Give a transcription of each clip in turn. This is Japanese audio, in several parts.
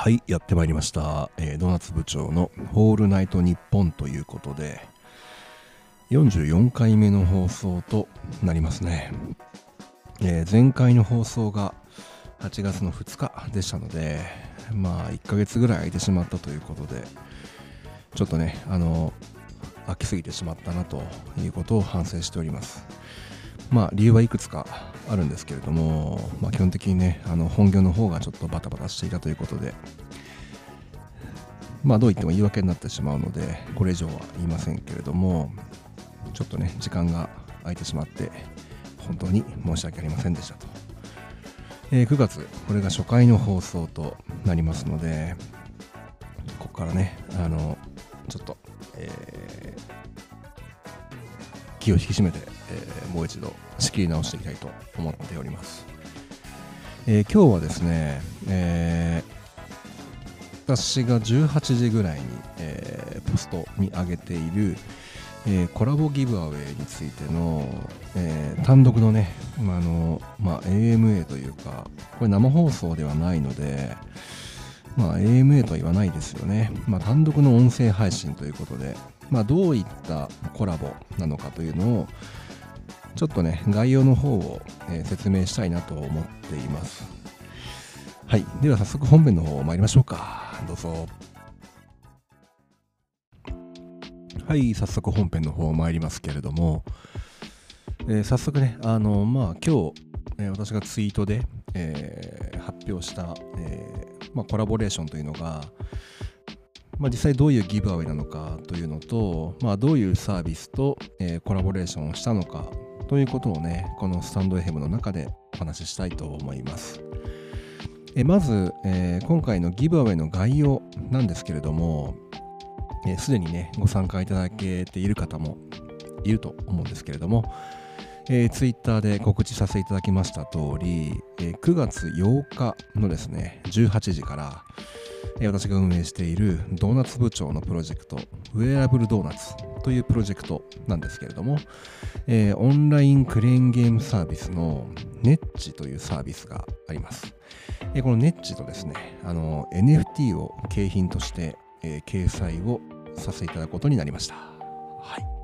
はい、やってまいりました。えードーナツ部長のホールナイトニッポンということで、44回目の放送となりますね。えー前回の放送が8月の2日でしたので、まあ1ヶ月ぐらい空いてしまったということで、ちょっとね、あの、空きすぎてしまったなということを反省しております。まあ理由はいくつかあるんですけれども、まあ、基本的にねあの本業の方がちょっとバタバタしていたということでまあどう言っても言い訳になってしまうのでこれ以上は言いませんけれどもちょっとね時間が空いてしまって本当に申し訳ありませんでしたと、えー9月これが初回の放送となりますのでここからねあのちょっと、えー気を引き締めて、えーもう一度仕切り直していきたいと思っております、えー今日はですね、えー私が18時ぐらいに、えポストに上げている、えコラボギブアウェイについての、え単独のね、まあのまあ、AMA というかこれ生放送ではないのでまあ、AMA とは言わないですよね。まあ、単独の音声配信ということで、まあ、どういったコラボなのかというのを、ちょっとね、概要の方を、え説明したいなと思っています。はい。では早速本編の方参りましょうか。どうぞ。はい。早速本編の方参りますけれども、えー早速ね、あの、まあ、今日、え私がツイートで、えー発表した、えーまあ、コラボレーションというのが、まあ、実際どういうギブアウェイなのかというのと、まあ、どういうサービスと、えーコラボレーションをしたのかということをねこのスタンド FM の中でお話ししたいと思います。えまず、えー今回のギブアウェイの概要なんですけれどもえーすで、にねご参加いただけている方もいると思うんですけれども、えー、ツイッターで告知させていただきました通り、えー9月8日のですね18時から、私が運営しているドーナツ部長のプロジェクトウェアラブルドーナツというプロジェクトなんですけれども、えーオンラインクレーンゲームサービスのネッチというサービスがあります、えーこのネッチとですねあの NFT を景品として、えー掲載をさせていただくことになりました。はい。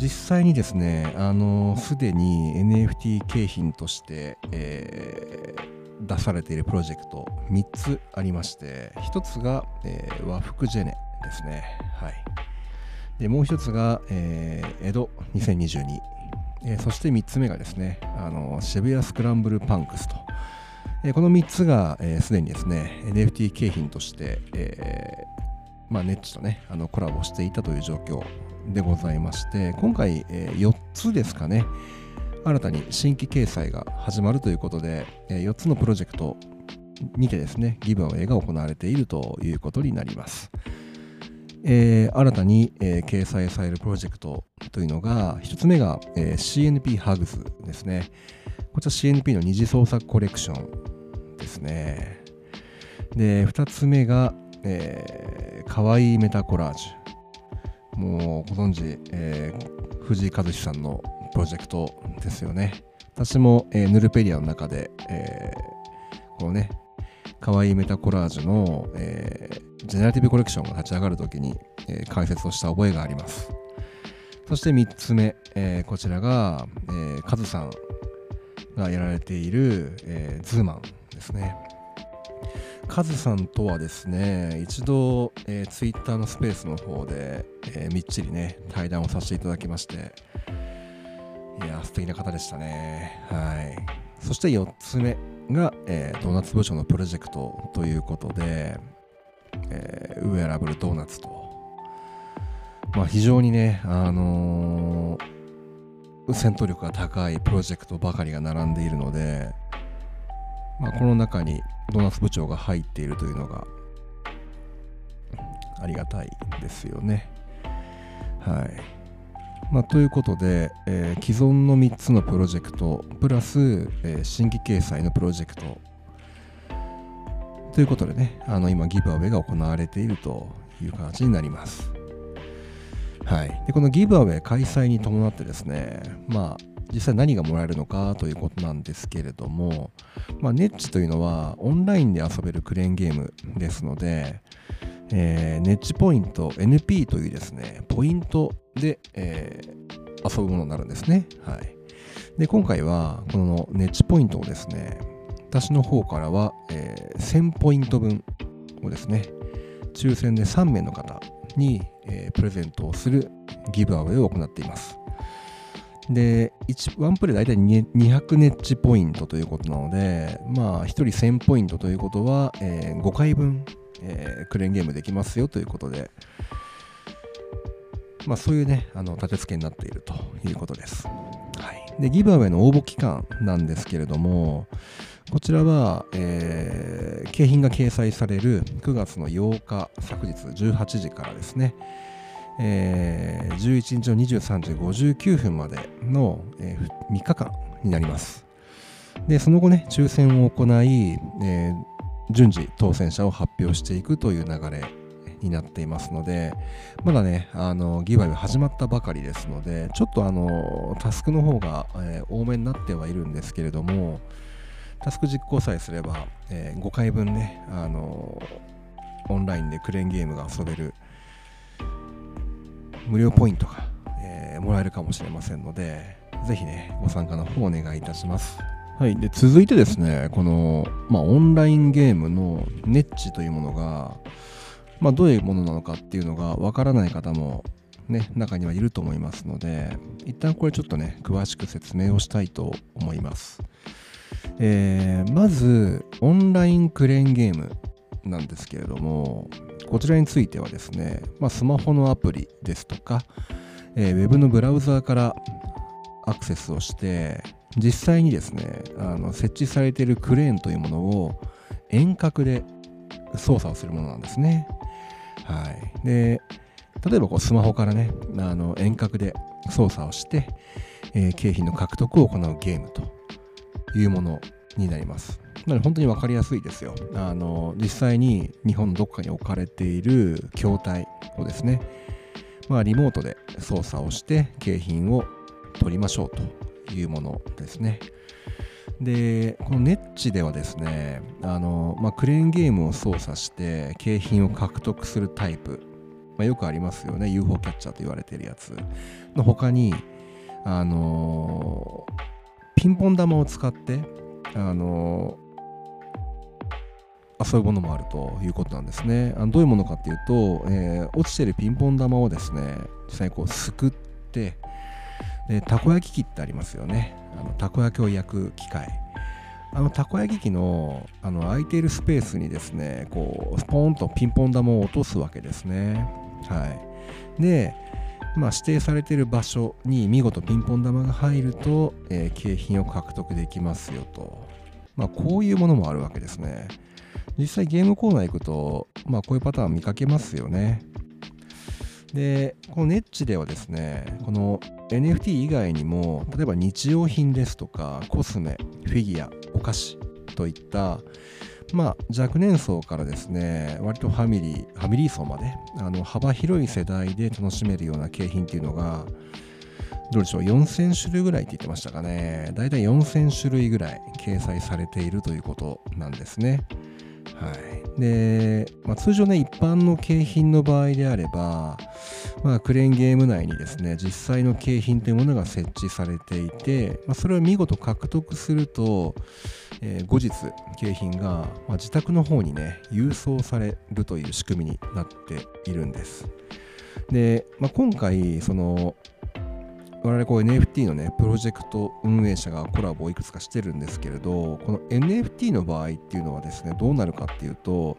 実際にですね、あのすでに NFT 景品として、えー出されているプロジェクト3つありまして、1つが、えー和服ジェネですね。はい。で、もう1つが、えー江戸2022。えーそして3つ目がですね、あの渋谷スクランブルパンクスと。えーこの3つがすで、既にですね、NFT 景品として、えーまあ、ネッチとね、あのコラボしていたという状況でございまして、今回、えー4つですかね、新たに新規掲載が始まるということで、え4つのプロジェクトにてですね、ギブアウェイが行われているということになります。えー新たに、えー掲載されるプロジェクトというのが、1つ目が、えー CNP ハグズですね。こちら CNP の二次創作コレクションですね。で、2つ目が、えー、かわいいメタコラージュ。もうご存知、えー藤井和志さんのプロジェクトですよね。私も、えーヌルペリアの中で、えーこのね、かわいいメタコラージュの、えージェネラティブコレクションが立ち上がるときに、えー解説をした覚えがあります。そして3つ目、えーこちらが、えーカズさんがやられている、えーズーマンですね。カズさんとはですね、一度、えー、ツイッターのスペースの方で、えーみっちりね、対談をさせていただきまして、いや、素敵な方でしたね。はい。そして4つ目が、えードーナツ部長のプロジェクトということで、えーウェアラブルドーナツと。まあ、非常にね、あの戦闘力が高いプロジェクトばかりが並んでいるので、まあ、この中にドーナツ部長が入っているというのがありがたいですよね。はい。まあ、ということで、えー既存の3つのプロジェクト、プラス、えー新規掲載のプロジェクト、ということでね、あの今、ギブアウェイが行われているという形になります。はい。で、このギブアウェイ開催に伴ってですね、まあ、実際何がもらえるのかということなんですけれども、まあ、ネッチというのはオンラインで遊べるクレーンゲームですので、えー、ネッチポイント NP というですねポイントで、えー、遊ぶものになるんですね。はい、で今回はこのネッチポイントをですね私の方からは、えー、1000ポイント分をですね抽選で3名の方に、えー、プレゼントをするギブアウェイを行っています。で、1, 1プレイ大体200ネッチポイントということなので、まあ、1人1000ポイントということは、えー、5回分、えー、クレーンゲームできますよということで、まあ、そういうね、あの立て付けになっているということです。はい、で、ギブアウェイの応募期間なんですけれども、こちらは、えー、景品が掲載される9月の8日、昨日18時からですね、えー、11日の23時59分までの、えー、3日間になります。で、その後ね、抽選を行い、えー、順次当選者を発表していくという流れになっていますので、まだね、あのギバイは始まったばかりですので、ちょっとあのタスクの方が、えー、多めになってはいるんですけれども、タスク実行さえすれば、えー、5回分ね、あのオンラインでクレーンゲームが遊べる無料ポイントが、えー、もらえるかもしれませんので、ぜひね、ご参加の方お願いいたします。はい、で続いてですね、この、まあ、オンラインゲームのネッチというものが、まあ、どういうものなのかっていうのがわからない方も、ね、中にはいると思いますので、一旦これちょっとね、詳しく説明をしたいと思います。えー、まず、オンラインクレーンゲームなんですけれども、こちらについてはですね、まあ、スマホのアプリですとか、えー、ウェブのブラウザーからアクセスをして実際にですねあの設置されているクレーンというものを遠隔で操作をするものなんですね。はい、で例えばこうスマホからねあの遠隔で操作をして、えー、景品の獲得を行うゲームというものになります。なので本当に分かりやすいですよ。あの実際に日本どこかに置かれている筐体をですね、まあ、リモートで操作をして景品を取りましょうというものですね。で、このネッチではですね、あのまあ、クレーンゲームを操作して景品を獲得するタイプ、まあ、よくありますよね、UFO キャッチャーと言われているやつの他に、あのピンポン玉を使って、あの遊ぶものもあるということなんですね。あのどういうものかっていうと、えー、落ちてるピンポン玉をですね、実際にこうすくって、でたこ焼き器ってありますよね。あのたこ焼きを焼く機械。あのたこ焼き器のあの空いているスペースにですね、こうスポーンとピンポン玉を落とすわけですね。はい。で、まあ、指定されている場所に見事ピンポン玉が入ると、えー、景品を獲得できますよと。まあ、こういうものもあるわけですね。実際ゲームコーナー行くと、まあ、こういうパターン見かけますよね。で、このネッチではですね、この NFT 以外にも、例えば日用品ですとか、コスメ、フィギュア、お菓子といった、まあ、若年層からですね、割とファミリー、ファミリー層まで、あの幅広い世代で楽しめるような景品っていうのが、どうでしょう、4000種類ぐらいって言ってましたかね。だいたい4000種類ぐらい掲載されているということなんですね。はい、で、まあ、通常ね一般の景品の場合であれば、まあ、クレーンゲーム内にですね実際の景品というものが設置されていて、まあ、それを見事獲得すると、えー、後日景品が、まあ、自宅の方にね郵送されるという仕組みになっているんです。で、まあ、今回その我々こう NFT のね、プロジェクト運営者がコラボをいくつかしてるんですけれど、この NFT の場合っていうのはですね、どうなるかっていうと、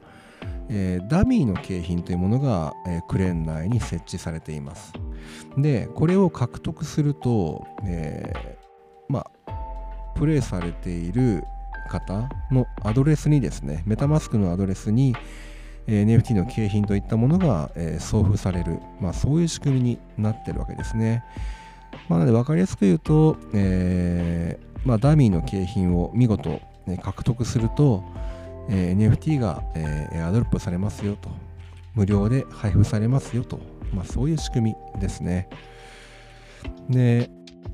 えー、ダミーの景品というものが、えー、クレーン内に設置されています。で、これを獲得すると、えー、まあ、プレイされている方のアドレスにですね、メタマスクのアドレスに、NFT の景品といったものが、え送付される、まあ、そういう仕組みになってるわけですね。まあ、なので分かりやすく言うと、えーまあ、ダミーの景品を見事、ね、獲得すると、えー、NFT が、えー、アドロップされますよと。無料で配布されますよと、まあ、そういう仕組みですね。で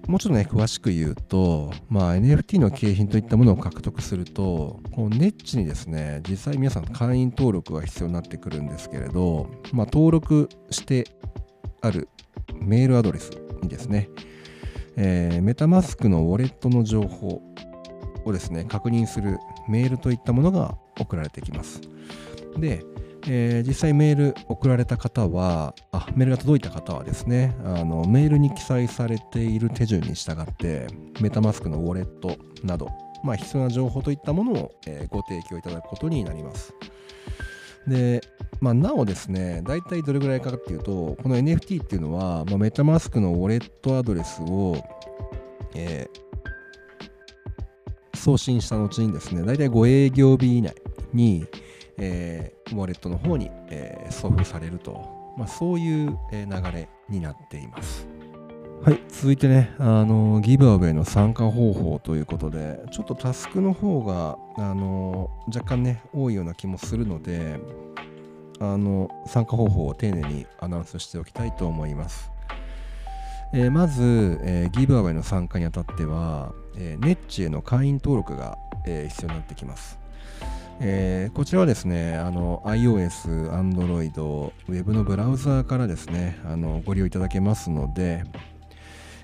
もうちょっとね、詳しく言うと、まあ、NFT の景品といったものを獲得すると、このネッチにですね、実際皆さん会員登録が必要になってくるんですけれど、まあ、登録してあるメールアドレスですね、えー、メタマスクのウォレットの情報をですね、確認するメールといったものが送られてきます。で、えー、実際メール送られた方はあ、メールが届いた方はですねあの、メールに記載されている手順に従って、メタマスクのウォレットなど、まあ、必要な情報といったものを、えー、ご提供いただくことになります。で、まあ、なおですね、大体どれぐらいかっていうと、この NFT っていうのは、まあ、メタマスクのウォレットアドレスを、えー、送信した後にですね、大体5営業日以内に、えー、ウォレットの方に、えー、送付されると、まあ、そういう、流れになっています。はい、続いてね、あのギブアウェイの参加方法ということで、ちょっとタスクの方が、あの若干ね、多いような気もするので、あの参加方法を丁寧にアナウンスしておきたいと思います。えー、まず、えー、ギブアウェイの参加にあたっては、えー、ネッチへの会員登録が、え必要になってきます。えー、こちらはですね、iOS、Android、Web のブラウザーからですね、あのご利用いただけますので、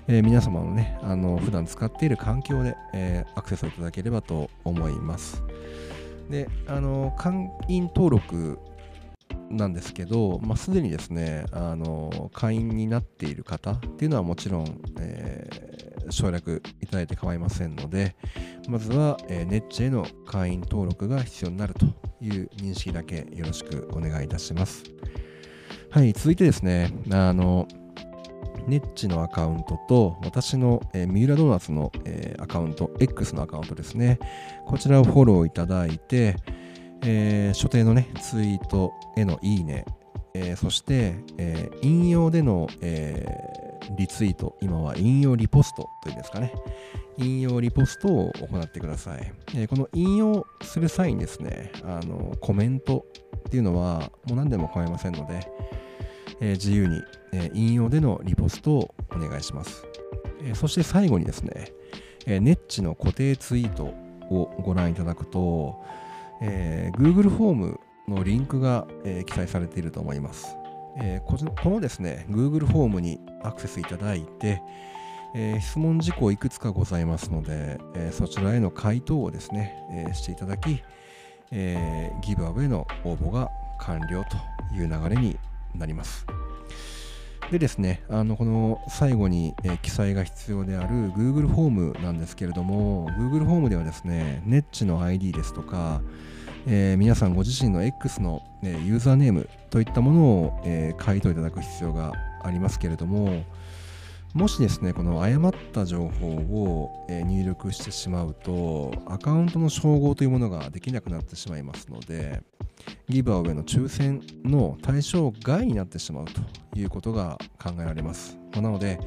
えー、皆様のね、あの普段使っている環境で、えー、アクセスをいただければと思います。で、あの会員登録なんですけど、まあ、すでにですね、あの会員になっている方っていうのはもちろん、えー、省略いただいて構いませんので、まずは、えー、ネッチへの会員登録が必要になるという認識だけよろしくお願いいたします。はい、続いてですね、あの、ネッチのアカウントと私の、えー、三浦ドーナツの、えー、アカウント、X のアカウントですね。こちらをフォローいただいて、えー、所定のね、ツイートへのいいね、えー、そして、えー、引用での、えー、リツイート、今は引用リポストというんですかね。引用リポストを行ってください。え、この引用する際にですね、あのコメントっていうのはもう何でも構いませんので、えー、自由に、えー、引用でのリポストをお願いします。えそして最後にですね、えネッチの固定ツイートをご覧いただくと、え Google フォームのリンクが、え記載されていると思います。えこのですね、Google フォームにアクセスいただいて、えー、質問事項いくつかございますので、えー、そちらへの回答をですね、えー、していただき、えギブアウェイの応募が完了という流れになります。でですね、あのこの最後に、え記載が必要である Google フォームなんですけれども、Google フォームではですね、ネッチの ID ですとか、えー、皆さんご自身の X の、ね、ユーザーネームといったものを、えー、書いていただく必要がありますけれども、もしですね、この誤った情報を入力してしまうと、アカウントの照合というものができなくなってしまいますので、ギブアウェイの抽選の対象外になってしまうということが考えられます。まなので、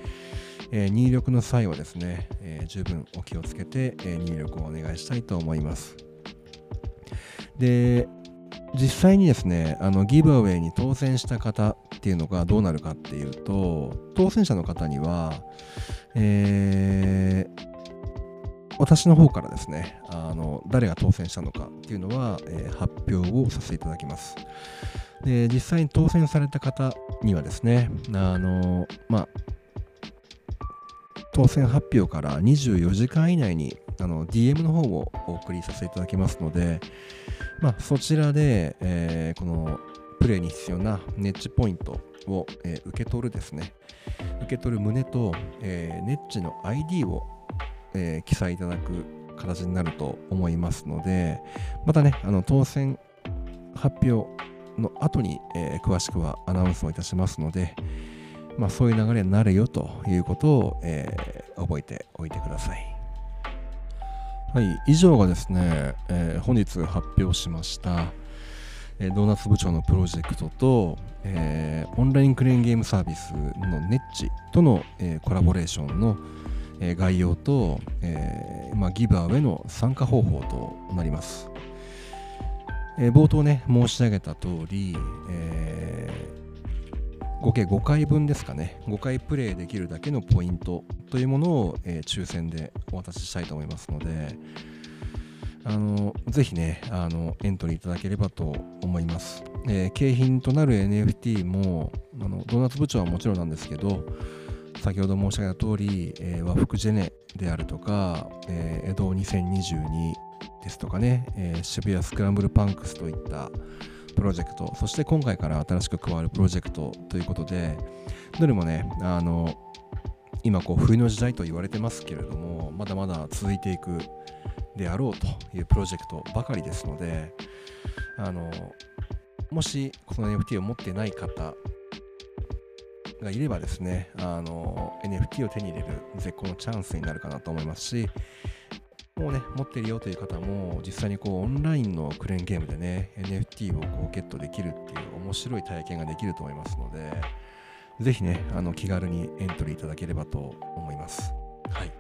え、入力の際はですね、え、十分お気をつけて、え、入力をお願いしたいと思います。で、実際にですね、あのギブアウェイに当選した方っていうのがどうなるかっていうと、当選者の方には、えー、私の方からですね、あの誰が当選したのかっていうのは、えー、発表をさせていただきます。で、実際に当選された方にはですね、あの、まあ、当選発表から24時間以内にあの DM の方をお送りさせていただきますので、まあ、そちらで、えー、このプレイに必要なネッチポイントを、えー、受け取るですね、受け取る旨と、えー、ネッチの ID を、えー、記載いただく形になると思いますので、またね、あの当選発表の後に、えー、詳しくはアナウンスをいたしますので、まあ、そういう流れになるよということを、えー、覚えておいてください。はい、以上がですね、えー、本日発表しました、えー、ドーナツ部長のプロジェクトと、えー、オンラインクレーンゲームサービスのネッチとの、えコラボレーションの、え概要と、えまあ、ギブアウェイの参加方法となります。え冒頭ね、申し上げた通り、え合計5回分ですかね、5回プレイできるだけのポイントというものを、えー、抽選でお渡ししたいと思いますので、あのぜひねあの、エントリーいただければと思います。えー、景品となる NFT もあの、ドーナツ部長はもちろんなんですけど、先ほど申し上げた通り、えー、和服ジェネであるとか、えー、江戸2022ですとかね、え、渋谷スクランブルパンクスといったプロジェクト、そして今回から新しく加わるプロジェクトということで、どれもね、あの、今こう冬の時代と言われてますけれども、まだまだ続いていくであろうというプロジェクトばかりですので、あの、もしこの NFT を持ってない方がいればですね、あの、NFT を手に入れる絶好のチャンスになるかなと思いますし、もうね、持ってるよという方も、実際にこうオンラインのクレーンゲームでね、NFT をこうゲットできるっていう面白い体験ができると思いますので、ぜひね、あの気軽にエントリーいただければと思います。はい。ま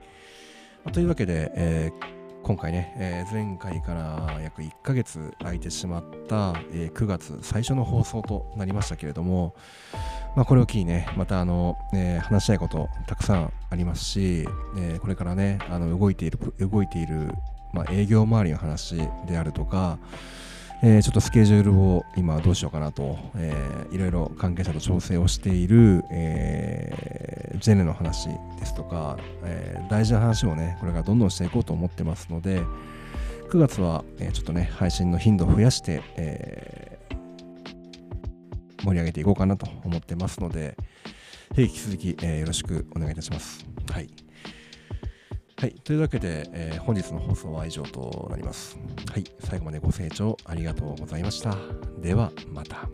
あ、というわけで、えー今回ね、えー、前回から約1ヶ月空いてしまった、えー、9月最初の放送となりましたけれども、まあ、これを機にね、またあの、えー、話したいことたくさんありますし、えこれからね、あの動いている、動いている、まあ、営業周りの話であるとか、えー、ちょっとスケジュールを今どうしようかなと、えー、いろいろ関係者と調整をしている、えー、ジェネの話ですとか、えー、大事な話をね、これからどんどんしていこうと思ってますので、9月は、えー、ちょっとね、配信の頻度を増やして、えー、盛り上げていこうかなと思ってますので、引き続き、えー、よろしくお願いいたします。はい。はい。というわけで、えー、本日の放送は以上となります。はい。最後までご清聴ありがとうございました。では、また。